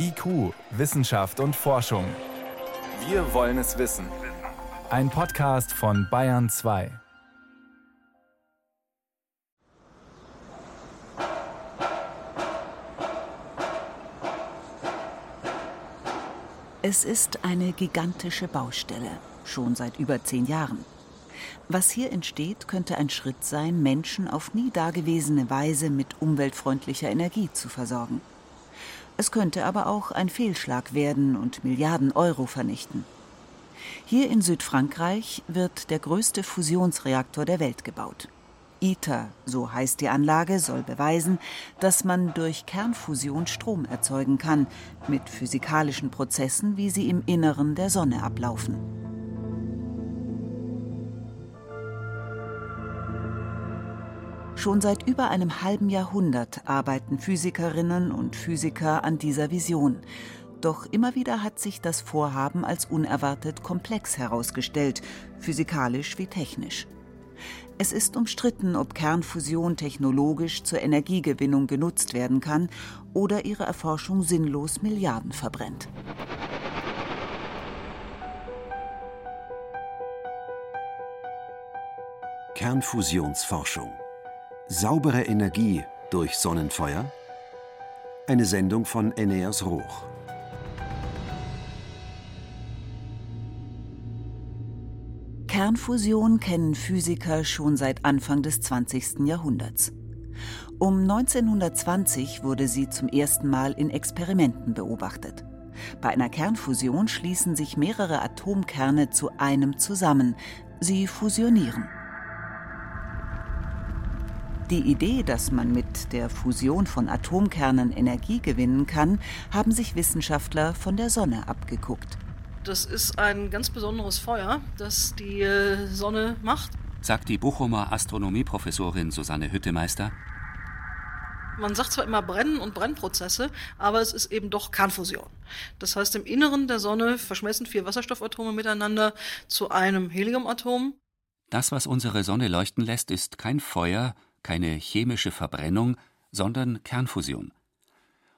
IQ, Wissenschaft und Forschung. Wir wollen es wissen. Ein Podcast von Bayern 2. Es ist eine gigantische Baustelle, schon seit über zehn Jahren. Was hier entsteht, könnte ein Schritt sein, Menschen auf nie dagewesene Weise mit umweltfreundlicher Energie zu versorgen. Es könnte aber auch ein Fehlschlag werden und Milliarden Euro vernichten. Hier in Südfrankreich wird der größte Fusionsreaktor der Welt gebaut. ITER, so heißt die Anlage, soll beweisen, dass man durch Kernfusion Strom erzeugen kann, mit physikalischen Prozessen, wie sie im Inneren der Sonne ablaufen. Schon seit über einem halben Jahrhundert arbeiten Physikerinnen und Physiker an dieser Vision. Doch immer wieder hat sich das Vorhaben als unerwartet komplex herausgestellt, physikalisch wie technisch. Es ist umstritten, ob Kernfusion technologisch zur Energiegewinnung genutzt werden kann oder ihre Erforschung sinnlos Milliarden verbrennt. Kernfusionsforschung Saubere Energie durch Sonnenfeuer? Eine Sendung von Eneas Roch. Kernfusion kennen Physiker schon seit Anfang des 20. Jahrhunderts. Um 1920 wurde sie zum ersten Mal in Experimenten beobachtet. Bei einer Kernfusion schließen sich mehrere Atomkerne zu einem zusammen. Sie fusionieren. Die Idee, dass man mit der Fusion von Atomkernen Energie gewinnen kann, haben sich Wissenschaftler von der Sonne abgeguckt. Das ist ein ganz besonderes Feuer, das die äh, Sonne macht, sagt die Bochumer Astronomieprofessorin Susanne Hüttemeister. Man sagt zwar immer Brennen und Brennprozesse, aber es ist eben doch Kernfusion. Das heißt, im Inneren der Sonne verschmelzen vier Wasserstoffatome miteinander zu einem Heliumatom. Das, was unsere Sonne leuchten lässt, ist kein Feuer, keine chemische Verbrennung, sondern Kernfusion.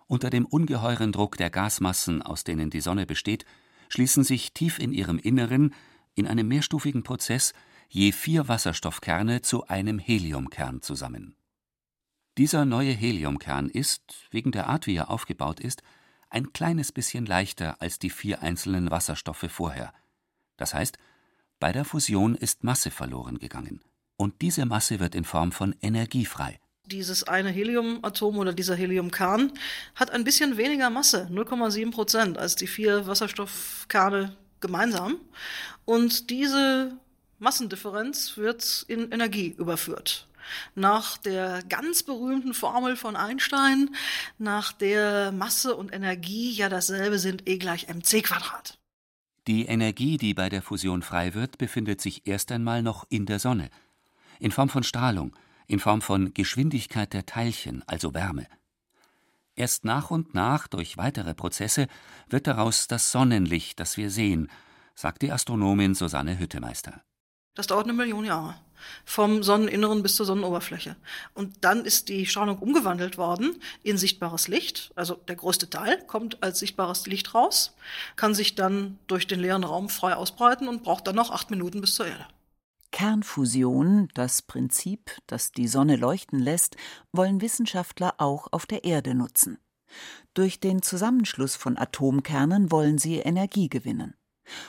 Unter dem ungeheuren Druck der Gasmassen, aus denen die Sonne besteht, schließen sich tief in ihrem Inneren, in einem mehrstufigen Prozess, je vier Wasserstoffkerne zu einem Heliumkern zusammen. Dieser neue Heliumkern ist, wegen der Art, wie er aufgebaut ist, ein kleines bisschen leichter als die vier einzelnen Wasserstoffe vorher. Das heißt, bei der Fusion ist Masse verloren gegangen und diese Masse wird in Form von Energie frei. Dieses eine Heliumatom oder dieser Heliumkern hat ein bisschen weniger Masse, 0,7 Prozent, als die vier Wasserstoffkerne gemeinsam. Und diese Massendifferenz wird in Energie überführt. Nach der ganz berühmten Formel von Einstein, nach der Masse und Energie ja dasselbe sind E gleich mc Quadrat. Die Energie, die bei der Fusion frei wird, befindet sich erst einmal noch in der Sonne in Form von Strahlung, in Form von Geschwindigkeit der Teilchen, also Wärme. Erst nach und nach, durch weitere Prozesse, wird daraus das Sonnenlicht, das wir sehen, sagt die Astronomin Susanne Hüttemeister. Das dauert eine Million Jahre. Vom Sonneninneren bis zur Sonnenoberfläche. Und dann ist die Strahlung umgewandelt worden in sichtbares Licht. Also der größte Teil kommt als sichtbares Licht raus, kann sich dann durch den leeren Raum frei ausbreiten und braucht dann noch acht Minuten bis zur Erde. Kernfusion, das Prinzip, das die Sonne leuchten lässt, wollen Wissenschaftler auch auf der Erde nutzen. Durch den Zusammenschluss von Atomkernen wollen sie Energie gewinnen.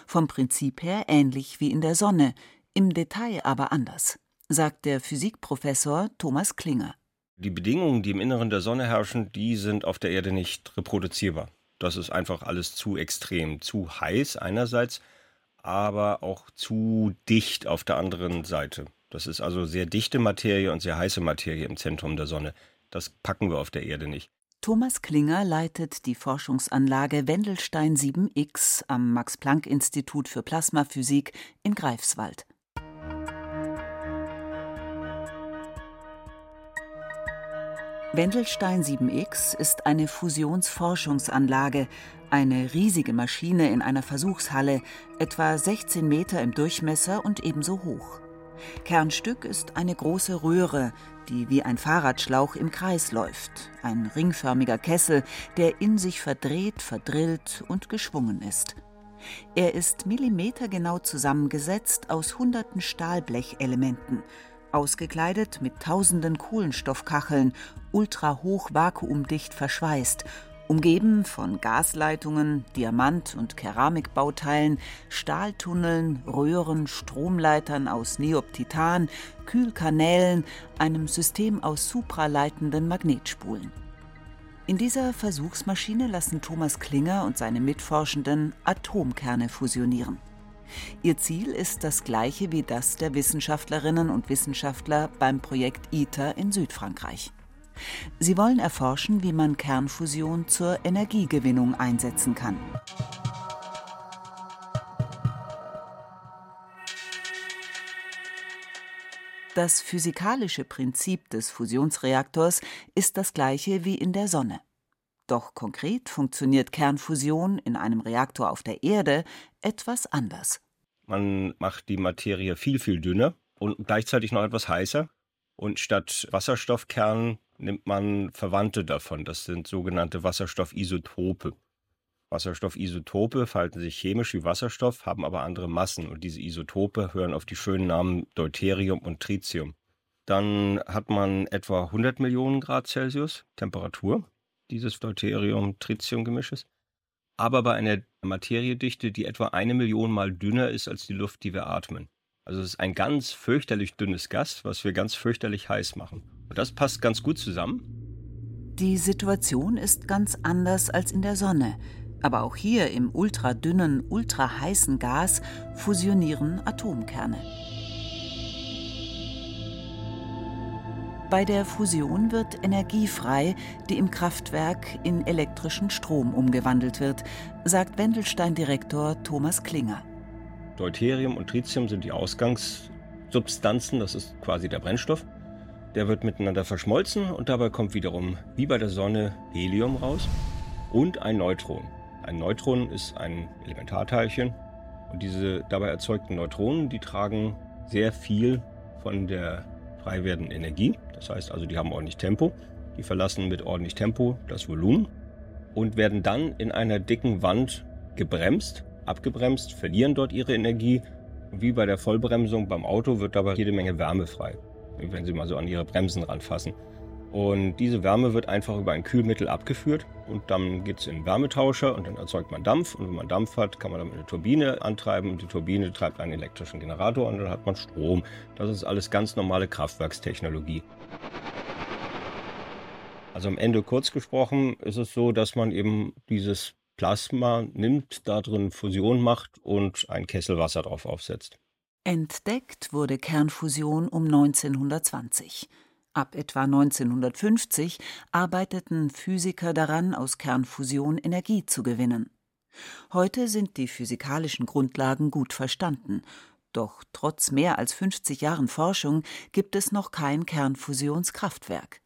Vom Prinzip her ähnlich wie in der Sonne, im Detail aber anders, sagt der Physikprofessor Thomas Klinger. Die Bedingungen, die im Inneren der Sonne herrschen, die sind auf der Erde nicht reproduzierbar. Das ist einfach alles zu extrem, zu heiß einerseits aber auch zu dicht auf der anderen Seite. Das ist also sehr dichte Materie und sehr heiße Materie im Zentrum der Sonne. Das packen wir auf der Erde nicht. Thomas Klinger leitet die Forschungsanlage Wendelstein 7X am Max-Planck-Institut für Plasmaphysik in Greifswald. Wendelstein 7X ist eine Fusionsforschungsanlage, eine riesige Maschine in einer Versuchshalle, etwa 16 Meter im Durchmesser und ebenso hoch. Kernstück ist eine große Röhre, die wie ein Fahrradschlauch im Kreis läuft, ein ringförmiger Kessel, der in sich verdreht, verdrillt und geschwungen ist. Er ist millimetergenau zusammengesetzt aus hunderten Stahlblechelementen, ausgekleidet mit tausenden Kohlenstoffkacheln, ultrahoch vakuumdicht verschweißt umgeben von Gasleitungen, Diamant- und Keramikbauteilen, Stahltunneln, Röhren, Stromleitern aus Neoptitan, Kühlkanälen, einem System aus supraleitenden Magnetspulen. In dieser Versuchsmaschine lassen Thomas Klinger und seine Mitforschenden Atomkerne fusionieren. Ihr Ziel ist das gleiche wie das der Wissenschaftlerinnen und Wissenschaftler beim Projekt ITER in Südfrankreich. Sie wollen erforschen, wie man Kernfusion zur Energiegewinnung einsetzen kann. Das physikalische Prinzip des Fusionsreaktors ist das gleiche wie in der Sonne. Doch konkret funktioniert Kernfusion in einem Reaktor auf der Erde etwas anders. Man macht die Materie viel, viel dünner und gleichzeitig noch etwas heißer. Und statt Wasserstoffkernen nimmt man Verwandte davon. Das sind sogenannte Wasserstoffisotope. Wasserstoffisotope verhalten sich chemisch wie Wasserstoff, haben aber andere Massen. Und diese Isotope hören auf die schönen Namen Deuterium und Tritium. Dann hat man etwa 100 Millionen Grad Celsius Temperatur dieses Deuterium-Tritium-Gemisches. Aber bei einer Materiedichte, die etwa eine Million Mal dünner ist als die Luft, die wir atmen. Also es ist ein ganz fürchterlich dünnes Gas, was wir ganz fürchterlich heiß machen. Und das passt ganz gut zusammen. Die Situation ist ganz anders als in der Sonne. Aber auch hier im ultradünnen, ultraheißen Gas fusionieren Atomkerne. Bei der Fusion wird Energie frei, die im Kraftwerk in elektrischen Strom umgewandelt wird, sagt Wendelstein-Direktor Thomas Klinger. Deuterium und Tritium sind die Ausgangssubstanzen, das ist quasi der Brennstoff. Der wird miteinander verschmolzen und dabei kommt wiederum, wie bei der Sonne, Helium raus und ein Neutron. Ein Neutron ist ein Elementarteilchen und diese dabei erzeugten Neutronen, die tragen sehr viel von der frei werdenden Energie. Das heißt also, die haben ordentlich Tempo. Die verlassen mit ordentlich Tempo das Volumen und werden dann in einer dicken Wand gebremst, abgebremst, verlieren dort ihre Energie. Wie bei der Vollbremsung beim Auto wird dabei jede Menge Wärme frei wenn Sie mal so an Ihre Bremsen ranfassen. Und diese Wärme wird einfach über ein Kühlmittel abgeführt und dann geht es in den Wärmetauscher und dann erzeugt man Dampf. Und wenn man Dampf hat, kann man damit eine Turbine antreiben und die Turbine treibt einen elektrischen Generator und dann hat man Strom. Das ist alles ganz normale Kraftwerkstechnologie. Also am Ende kurz gesprochen ist es so, dass man eben dieses Plasma nimmt, da drin Fusion macht und ein Kessel Wasser drauf aufsetzt. Entdeckt wurde Kernfusion um 1920. Ab etwa 1950 arbeiteten Physiker daran, aus Kernfusion Energie zu gewinnen. Heute sind die physikalischen Grundlagen gut verstanden, doch trotz mehr als 50 Jahren Forschung gibt es noch kein Kernfusionskraftwerk.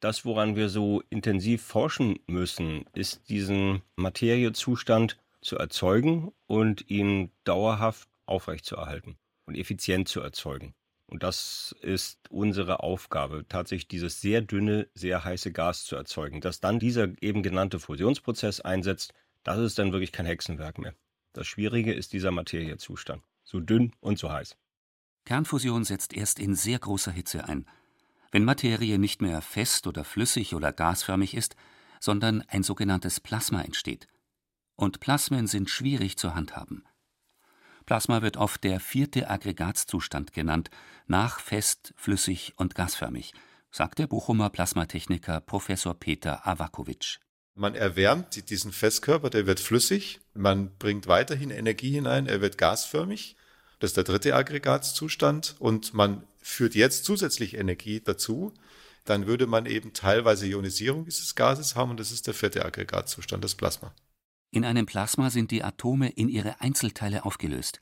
Das, woran wir so intensiv forschen müssen, ist diesen Materiezustand zu erzeugen und ihn dauerhaft aufrechtzuerhalten und effizient zu erzeugen. Und das ist unsere Aufgabe, tatsächlich dieses sehr dünne, sehr heiße Gas zu erzeugen. Dass dann dieser eben genannte Fusionsprozess einsetzt, das ist dann wirklich kein Hexenwerk mehr. Das Schwierige ist dieser Materiezustand. So dünn und so heiß. Kernfusion setzt erst in sehr großer Hitze ein. Wenn Materie nicht mehr fest oder flüssig oder gasförmig ist, sondern ein sogenanntes Plasma entsteht. Und Plasmen sind schwierig zu handhaben. Plasma wird oft der vierte Aggregatzustand genannt, nach fest, flüssig und gasförmig, sagt der Bochumer Plasmatechniker Professor Peter Awakowitsch. Man erwärmt diesen Festkörper, der wird flüssig, man bringt weiterhin Energie hinein, er wird gasförmig. Das ist der dritte Aggregatzustand und man führt jetzt zusätzlich Energie dazu, dann würde man eben teilweise Ionisierung dieses Gases haben und das ist der vierte Aggregatzustand, das Plasma. In einem Plasma sind die Atome in ihre Einzelteile aufgelöst,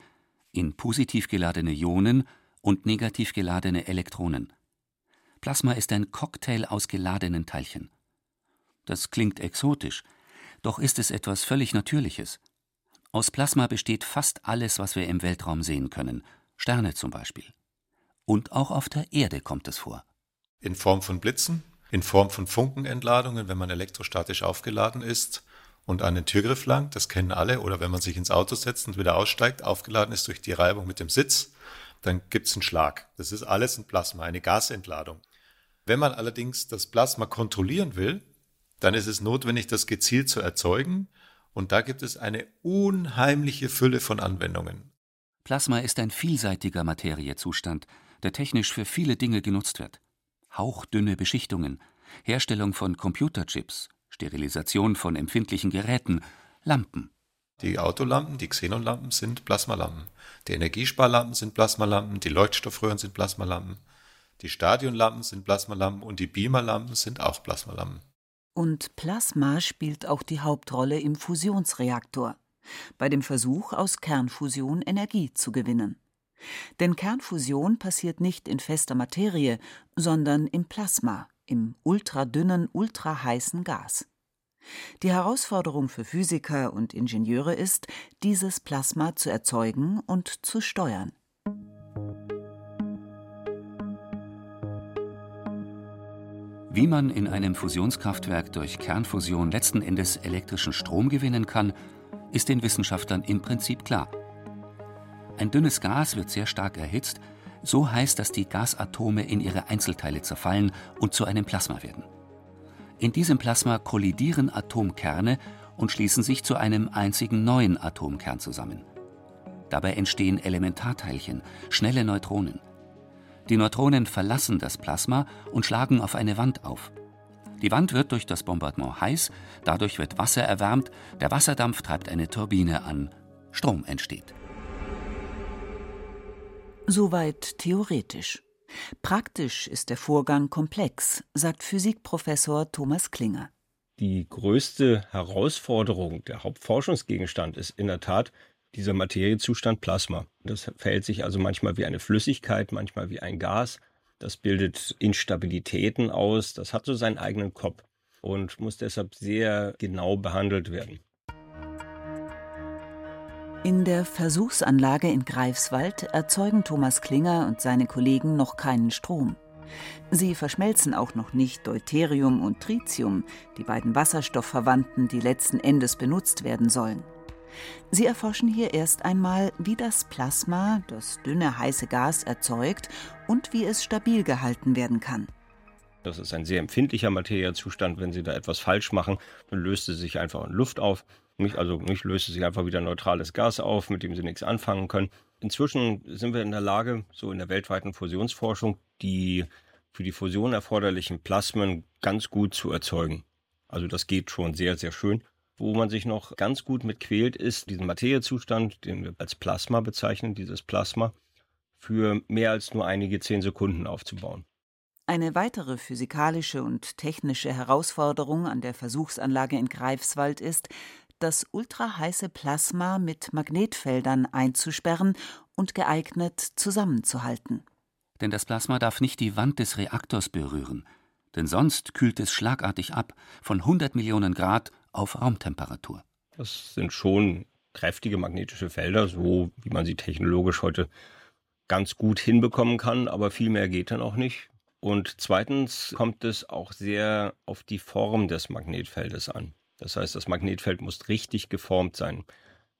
in positiv geladene Ionen und negativ geladene Elektronen. Plasma ist ein Cocktail aus geladenen Teilchen. Das klingt exotisch, doch ist es etwas völlig Natürliches. Aus Plasma besteht fast alles, was wir im Weltraum sehen können, Sterne zum Beispiel. Und auch auf der Erde kommt es vor. In Form von Blitzen, in Form von Funkenentladungen, wenn man elektrostatisch aufgeladen ist und an den Türgriff langt, das kennen alle, oder wenn man sich ins Auto setzt und wieder aussteigt, aufgeladen ist durch die Reibung mit dem Sitz, dann gibt es einen Schlag. Das ist alles ein Plasma, eine Gasentladung. Wenn man allerdings das Plasma kontrollieren will, dann ist es notwendig, das gezielt zu erzeugen. Und da gibt es eine unheimliche Fülle von Anwendungen. Plasma ist ein vielseitiger Materiezustand, der technisch für viele Dinge genutzt wird. Hauchdünne Beschichtungen, Herstellung von Computerchips, Sterilisation von empfindlichen Geräten, Lampen. Die Autolampen, die Xenonlampen sind Plasmalampen. Die Energiesparlampen sind Plasmalampen, die Leuchtstoffröhren sind Plasmalampen, die Stadionlampen sind Plasmalampen und die Beamerlampen sind auch Plasmalampen. Und Plasma spielt auch die Hauptrolle im Fusionsreaktor bei dem Versuch, aus Kernfusion Energie zu gewinnen. Denn Kernfusion passiert nicht in fester Materie, sondern im Plasma, im ultradünnen, ultraheißen Gas. Die Herausforderung für Physiker und Ingenieure ist, dieses Plasma zu erzeugen und zu steuern. Wie man in einem Fusionskraftwerk durch Kernfusion letzten Endes elektrischen Strom gewinnen kann, ist den Wissenschaftlern im Prinzip klar. Ein dünnes Gas wird sehr stark erhitzt, so heiß, dass die Gasatome in ihre Einzelteile zerfallen und zu einem Plasma werden. In diesem Plasma kollidieren Atomkerne und schließen sich zu einem einzigen neuen Atomkern zusammen. Dabei entstehen Elementarteilchen, schnelle Neutronen. Die Neutronen verlassen das Plasma und schlagen auf eine Wand auf. Die Wand wird durch das Bombardement heiß, dadurch wird Wasser erwärmt, der Wasserdampf treibt eine Turbine an, Strom entsteht. Soweit theoretisch. Praktisch ist der Vorgang komplex, sagt Physikprofessor Thomas Klinger. Die größte Herausforderung, der Hauptforschungsgegenstand ist in der Tat dieser Materiezustand Plasma. Das verhält sich also manchmal wie eine Flüssigkeit, manchmal wie ein Gas. Das bildet Instabilitäten aus. Das hat so seinen eigenen Kopf und muss deshalb sehr genau behandelt werden. In der Versuchsanlage in Greifswald erzeugen Thomas Klinger und seine Kollegen noch keinen Strom. Sie verschmelzen auch noch nicht Deuterium und Tritium, die beiden Wasserstoffverwandten, die letzten Endes benutzt werden sollen. Sie erforschen hier erst einmal, wie das Plasma, das dünne heiße Gas, erzeugt und wie es stabil gehalten werden kann. Das ist ein sehr empfindlicher Materiezustand. Wenn Sie da etwas falsch machen, dann löst es sich einfach in Luft auf. Nicht, also nicht löst es sich einfach wieder neutrales Gas auf, mit dem Sie nichts anfangen können. Inzwischen sind wir in der Lage, so in der weltweiten Fusionsforschung, die für die Fusion erforderlichen Plasmen ganz gut zu erzeugen. Also das geht schon sehr, sehr schön. Wo man sich noch ganz gut mit quält, ist diesen Materiezustand, den wir als Plasma bezeichnen, dieses Plasma, für mehr als nur einige zehn Sekunden aufzubauen. Eine weitere physikalische und technische Herausforderung an der Versuchsanlage in Greifswald ist, das ultraheiße Plasma mit Magnetfeldern einzusperren und geeignet zusammenzuhalten. Denn das Plasma darf nicht die Wand des Reaktors berühren, denn sonst kühlt es schlagartig ab von 100 Millionen Grad auf Raumtemperatur. Das sind schon kräftige magnetische Felder, so wie man sie technologisch heute ganz gut hinbekommen kann, aber viel mehr geht dann auch nicht. Und zweitens kommt es auch sehr auf die Form des Magnetfeldes an. Das heißt, das Magnetfeld muss richtig geformt sein.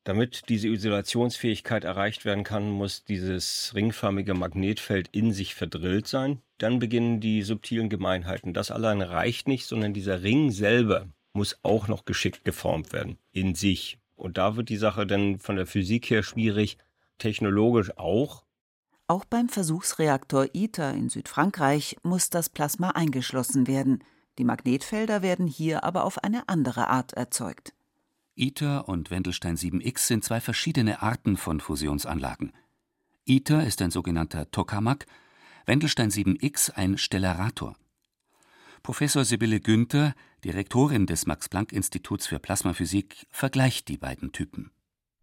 Damit diese Isolationsfähigkeit erreicht werden kann, muss dieses ringförmige Magnetfeld in sich verdrillt sein. Dann beginnen die subtilen Gemeinheiten. Das allein reicht nicht, sondern dieser Ring selber muss auch noch geschickt geformt werden in sich. Und da wird die Sache dann von der Physik her schwierig, technologisch auch. Auch beim Versuchsreaktor ITER in Südfrankreich muss das Plasma eingeschlossen werden. Die Magnetfelder werden hier aber auf eine andere Art erzeugt. ITER und Wendelstein 7X sind zwei verschiedene Arten von Fusionsanlagen. ITER ist ein sogenannter Tokamak, Wendelstein 7X ein Stellarator. Professor Sibylle Günther, Direktorin des Max-Planck-Instituts für Plasmaphysik, vergleicht die beiden Typen.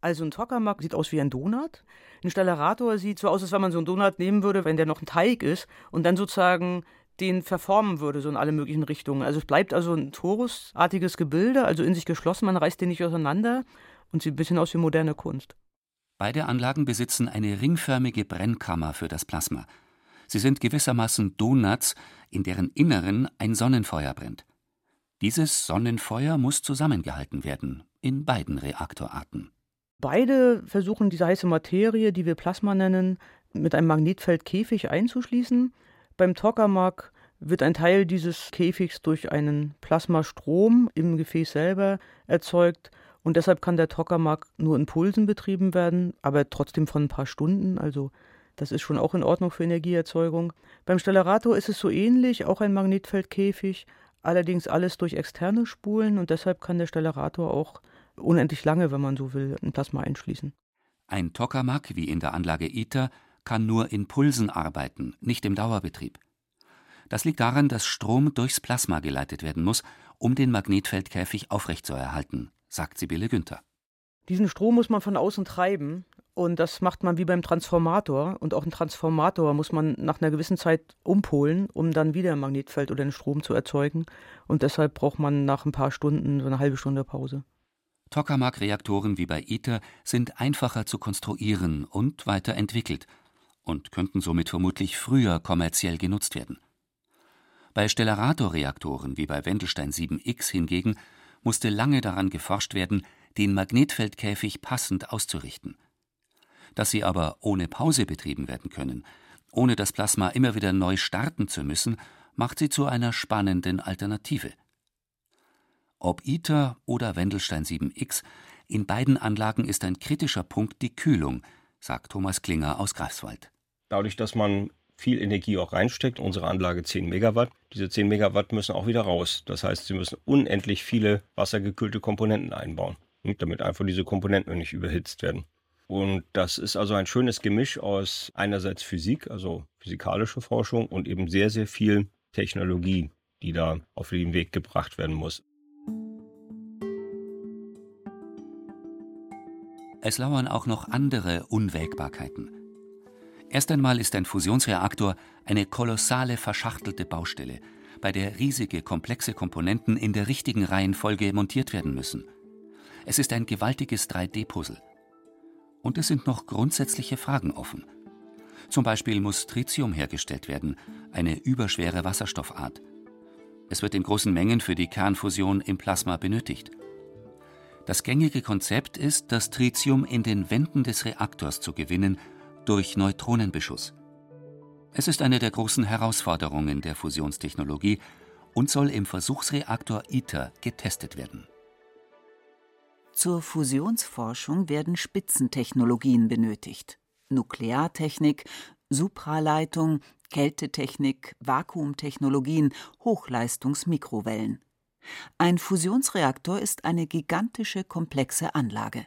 Also ein Tokamak sieht aus wie ein Donut. Ein Stellarator sieht so aus, als wenn man so einen Donut nehmen würde, wenn der noch ein Teig ist und dann sozusagen den verformen würde, so in alle möglichen Richtungen. Also es bleibt also ein torusartiges Gebilde, also in sich geschlossen, man reißt den nicht auseinander und sieht ein bisschen aus wie moderne Kunst. Beide Anlagen besitzen eine ringförmige Brennkammer für das Plasma. Sie sind gewissermaßen Donuts, in deren Inneren ein Sonnenfeuer brennt. Dieses Sonnenfeuer muss zusammengehalten werden, in beiden Reaktorarten. Beide versuchen diese heiße Materie, die wir Plasma nennen, mit einem Magnetfeldkäfig einzuschließen. Beim Tokamak wird ein Teil dieses Käfigs durch einen Plasmastrom im Gefäß selber erzeugt und deshalb kann der Tokamak nur in Pulsen betrieben werden, aber trotzdem von ein paar Stunden, also das ist schon auch in Ordnung für Energieerzeugung. Beim Stellarator ist es so ähnlich, auch ein Magnetfeldkäfig, allerdings alles durch externe Spulen und deshalb kann der Stellarator auch unendlich lange, wenn man so will, ein Plasma einschließen. Ein Tokamak wie in der Anlage ITER kann nur in Pulsen arbeiten, nicht im Dauerbetrieb. Das liegt daran, dass Strom durchs Plasma geleitet werden muss, um den Magnetfeldkäfig aufrechtzuerhalten, sagt Sibylle Günther. Diesen Strom muss man von außen treiben und das macht man wie beim Transformator. Und auch einen Transformator muss man nach einer gewissen Zeit umpolen, um dann wieder ein Magnetfeld oder einen Strom zu erzeugen. Und deshalb braucht man nach ein paar Stunden so eine halbe Stunde Pause. Tokamak-Reaktoren wie bei ITER sind einfacher zu konstruieren und weiterentwickelt und könnten somit vermutlich früher kommerziell genutzt werden. Bei Stellarator-Reaktoren wie bei Wendelstein 7X hingegen musste lange daran geforscht werden, den Magnetfeldkäfig passend auszurichten. Dass sie aber ohne Pause betrieben werden können, ohne das Plasma immer wieder neu starten zu müssen, macht sie zu einer spannenden Alternative. Ob ITER oder Wendelstein 7X, in beiden Anlagen ist ein kritischer Punkt die Kühlung, sagt Thomas Klinger aus Greifswald. Dadurch, dass man viel Energie auch reinsteckt, unsere Anlage 10 Megawatt, diese 10 Megawatt müssen auch wieder raus. Das heißt, sie müssen unendlich viele wassergekühlte Komponenten einbauen, damit einfach diese Komponenten nicht überhitzt werden. Und das ist also ein schönes Gemisch aus einerseits Physik, also physikalische Forschung und eben sehr, sehr viel Technologie, die da auf den Weg gebracht werden muss. Es lauern auch noch andere Unwägbarkeiten. Erst einmal ist ein Fusionsreaktor eine kolossale verschachtelte Baustelle, bei der riesige komplexe Komponenten in der richtigen Reihenfolge montiert werden müssen. Es ist ein gewaltiges 3D-Puzzle. Und es sind noch grundsätzliche Fragen offen. Zum Beispiel muss Tritium hergestellt werden, eine überschwere Wasserstoffart. Es wird in großen Mengen für die Kernfusion im Plasma benötigt. Das gängige Konzept ist, das Tritium in den Wänden des Reaktors zu gewinnen durch Neutronenbeschuss. Es ist eine der großen Herausforderungen der Fusionstechnologie und soll im Versuchsreaktor ITER getestet werden. Zur Fusionsforschung werden Spitzentechnologien benötigt. Nukleartechnik, Supraleitung, Kältetechnik, Vakuumtechnologien, Hochleistungsmikrowellen. Ein Fusionsreaktor ist eine gigantische, komplexe Anlage.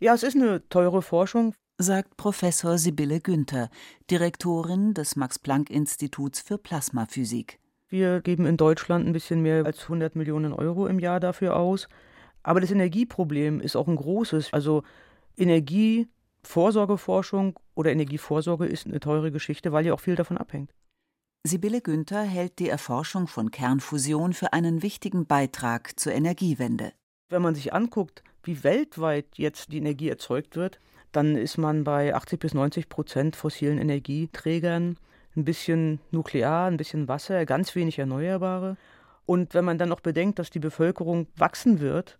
Ja, es ist eine teure Forschung, sagt Professor Sibylle Günther, Direktorin des Max-Planck-Instituts für Plasmaphysik. Wir geben in Deutschland ein bisschen mehr als 100 Millionen Euro im Jahr dafür aus. Aber das Energieproblem ist auch ein großes. Also Energievorsorgeforschung oder Energievorsorge ist eine teure Geschichte, weil ja auch viel davon abhängt. Sibylle Günther hält die Erforschung von Kernfusion für einen wichtigen Beitrag zur Energiewende. Wenn man sich anguckt, wie weltweit jetzt die Energie erzeugt wird, dann ist man bei 80 bis 90 Prozent fossilen Energieträgern, ein bisschen Nuklear, ein bisschen Wasser, ganz wenig Erneuerbare. Und wenn man dann noch bedenkt, dass die Bevölkerung wachsen wird,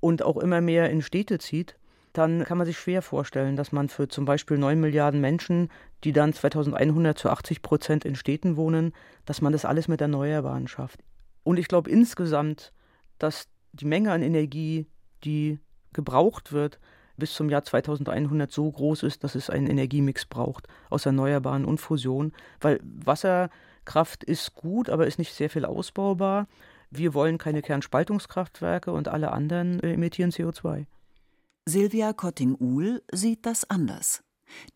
und auch immer mehr in Städte zieht, dann kann man sich schwer vorstellen, dass man für zum Beispiel 9 Milliarden Menschen, die dann 2100 zu 80 Prozent in Städten wohnen, dass man das alles mit Erneuerbaren schafft. Und ich glaube insgesamt, dass die Menge an Energie, die gebraucht wird, bis zum Jahr 2100 so groß ist, dass es einen Energiemix braucht aus Erneuerbaren und Fusion, weil Wasserkraft ist gut, aber ist nicht sehr viel ausbaubar wir wollen keine Kernspaltungskraftwerke und alle anderen äh, emittieren CO2. Silvia Kotting-Uhl sieht das anders.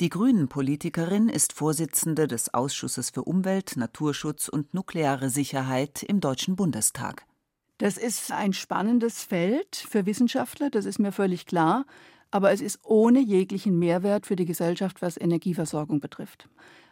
Die Grünen-Politikerin ist Vorsitzende des Ausschusses für Umwelt, Naturschutz und nukleare Sicherheit im Deutschen Bundestag. Das ist ein spannendes Feld für Wissenschaftler, das ist mir völlig klar, aber es ist ohne jeglichen Mehrwert für die Gesellschaft, was Energieversorgung betrifft.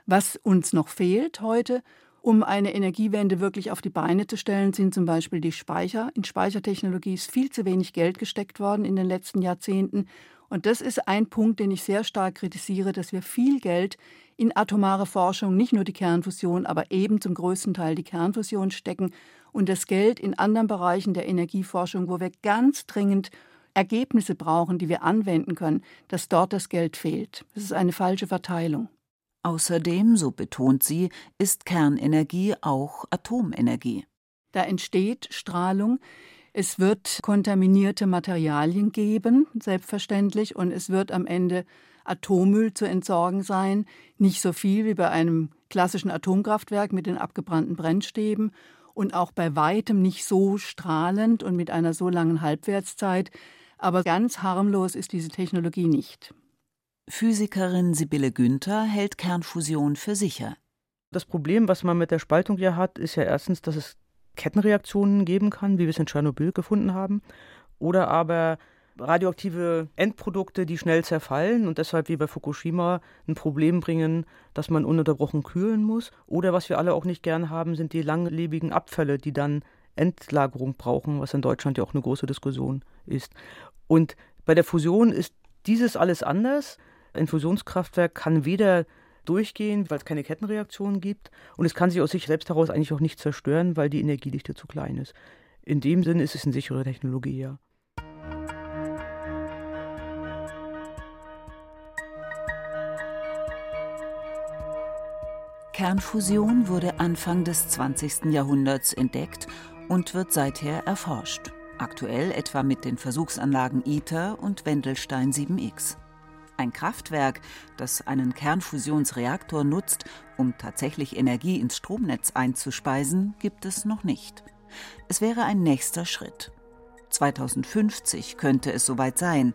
Was uns noch fehlt heute um eine Energiewende wirklich auf die Beine zu stellen, sind zum Beispiel die Speicher. In Speichertechnologie ist viel zu wenig Geld gesteckt worden in den letzten Jahrzehnten. Und das ist ein Punkt, den ich sehr stark kritisiere, dass wir viel Geld in atomare Forschung, nicht nur die Kernfusion, aber eben zum größten Teil die Kernfusion stecken und das Geld in anderen Bereichen der Energieforschung, wo wir ganz dringend Ergebnisse brauchen, die wir anwenden können, dass dort das Geld fehlt. Das ist eine falsche Verteilung. Außerdem, so betont sie, ist Kernenergie auch Atomenergie. Da entsteht Strahlung, es wird kontaminierte Materialien geben, selbstverständlich, und es wird am Ende Atommüll zu entsorgen sein. Nicht so viel wie bei einem klassischen Atomkraftwerk mit den abgebrannten Brennstäben und auch bei weitem nicht so strahlend und mit einer so langen Halbwertszeit. Aber ganz harmlos ist diese Technologie nicht. Physikerin Sibylle Günther hält Kernfusion für sicher. Das Problem, was man mit der Spaltung ja hat, ist ja erstens, dass es Kettenreaktionen geben kann, wie wir es in Tschernobyl gefunden haben, oder aber radioaktive Endprodukte, die schnell zerfallen und deshalb wie bei Fukushima ein Problem bringen, dass man ununterbrochen kühlen muss. Oder was wir alle auch nicht gern haben, sind die langlebigen Abfälle, die dann Endlagerung brauchen, was in Deutschland ja auch eine große Diskussion ist. Und bei der Fusion ist dieses alles anders. Ein Fusionskraftwerk kann weder durchgehen, weil es keine Kettenreaktion gibt. Und es kann sich aus sich selbst heraus eigentlich auch nicht zerstören, weil die Energiedichte zu klein ist. In dem Sinne ist es eine sichere Technologie, ja. Kernfusion wurde Anfang des 20. Jahrhunderts entdeckt und wird seither erforscht. Aktuell etwa mit den Versuchsanlagen ITER und Wendelstein 7X. Ein Kraftwerk, das einen Kernfusionsreaktor nutzt, um tatsächlich Energie ins Stromnetz einzuspeisen, gibt es noch nicht. Es wäre ein nächster Schritt. 2050 könnte es soweit sein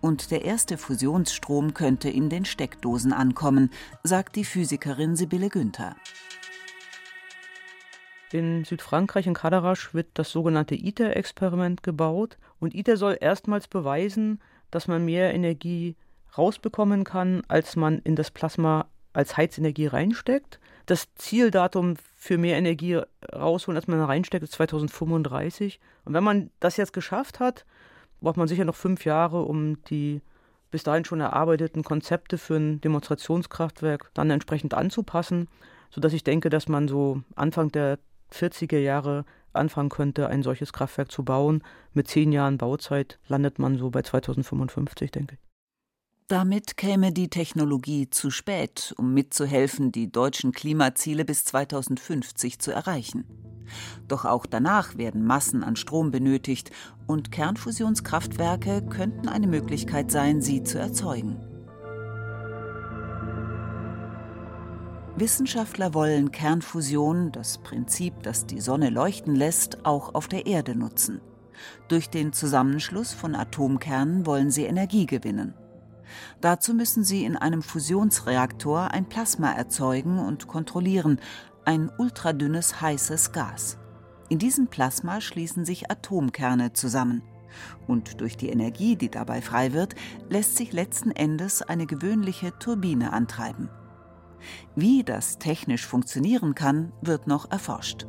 und der erste Fusionsstrom könnte in den Steckdosen ankommen, sagt die Physikerin Sibylle Günther. In Südfrankreich in Cadarache wird das sogenannte ITER-Experiment gebaut und ITER soll erstmals beweisen, dass man mehr Energie rausbekommen kann, als man in das Plasma als Heizenergie reinsteckt. Das Zieldatum für mehr Energie rausholen, als man reinsteckt, ist 2035. Und wenn man das jetzt geschafft hat, braucht man sicher noch fünf Jahre, um die bis dahin schon erarbeiteten Konzepte für ein Demonstrationskraftwerk dann entsprechend anzupassen, sodass ich denke, dass man so Anfang der 40er Jahre anfangen könnte, ein solches Kraftwerk zu bauen. Mit zehn Jahren Bauzeit landet man so bei 2055, denke ich. Damit käme die Technologie zu spät, um mitzuhelfen, die deutschen Klimaziele bis 2050 zu erreichen. Doch auch danach werden Massen an Strom benötigt und Kernfusionskraftwerke könnten eine Möglichkeit sein, sie zu erzeugen. Wissenschaftler wollen Kernfusion, das Prinzip, das die Sonne leuchten lässt, auch auf der Erde nutzen. Durch den Zusammenschluss von Atomkernen wollen sie Energie gewinnen. Dazu müssen sie in einem Fusionsreaktor ein Plasma erzeugen und kontrollieren, ein ultradünnes heißes Gas. In diesem Plasma schließen sich Atomkerne zusammen. Und durch die Energie, die dabei frei wird, lässt sich letzten Endes eine gewöhnliche Turbine antreiben. Wie das technisch funktionieren kann, wird noch erforscht.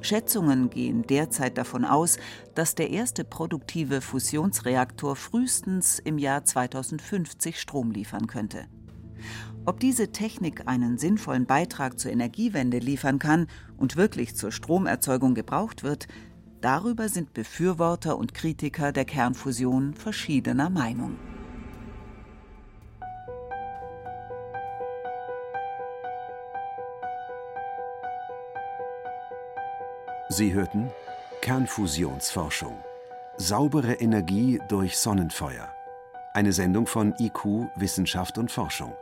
Schätzungen gehen derzeit davon aus, dass der erste produktive Fusionsreaktor frühestens im Jahr 2050 Strom liefern könnte. Ob diese Technik einen sinnvollen Beitrag zur Energiewende liefern kann und wirklich zur Stromerzeugung gebraucht wird, darüber sind Befürworter und Kritiker der Kernfusion verschiedener Meinung. Sie hörten Kernfusionsforschung. Saubere Energie durch Sonnenfeuer. Eine Sendung von IQ, Wissenschaft und Forschung.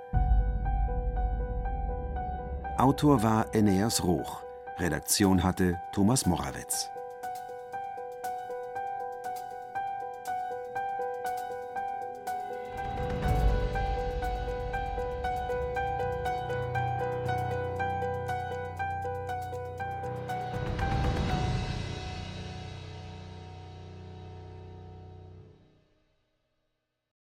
Autor war Eneas Roch. Redaktion hatte Thomas Morawetz.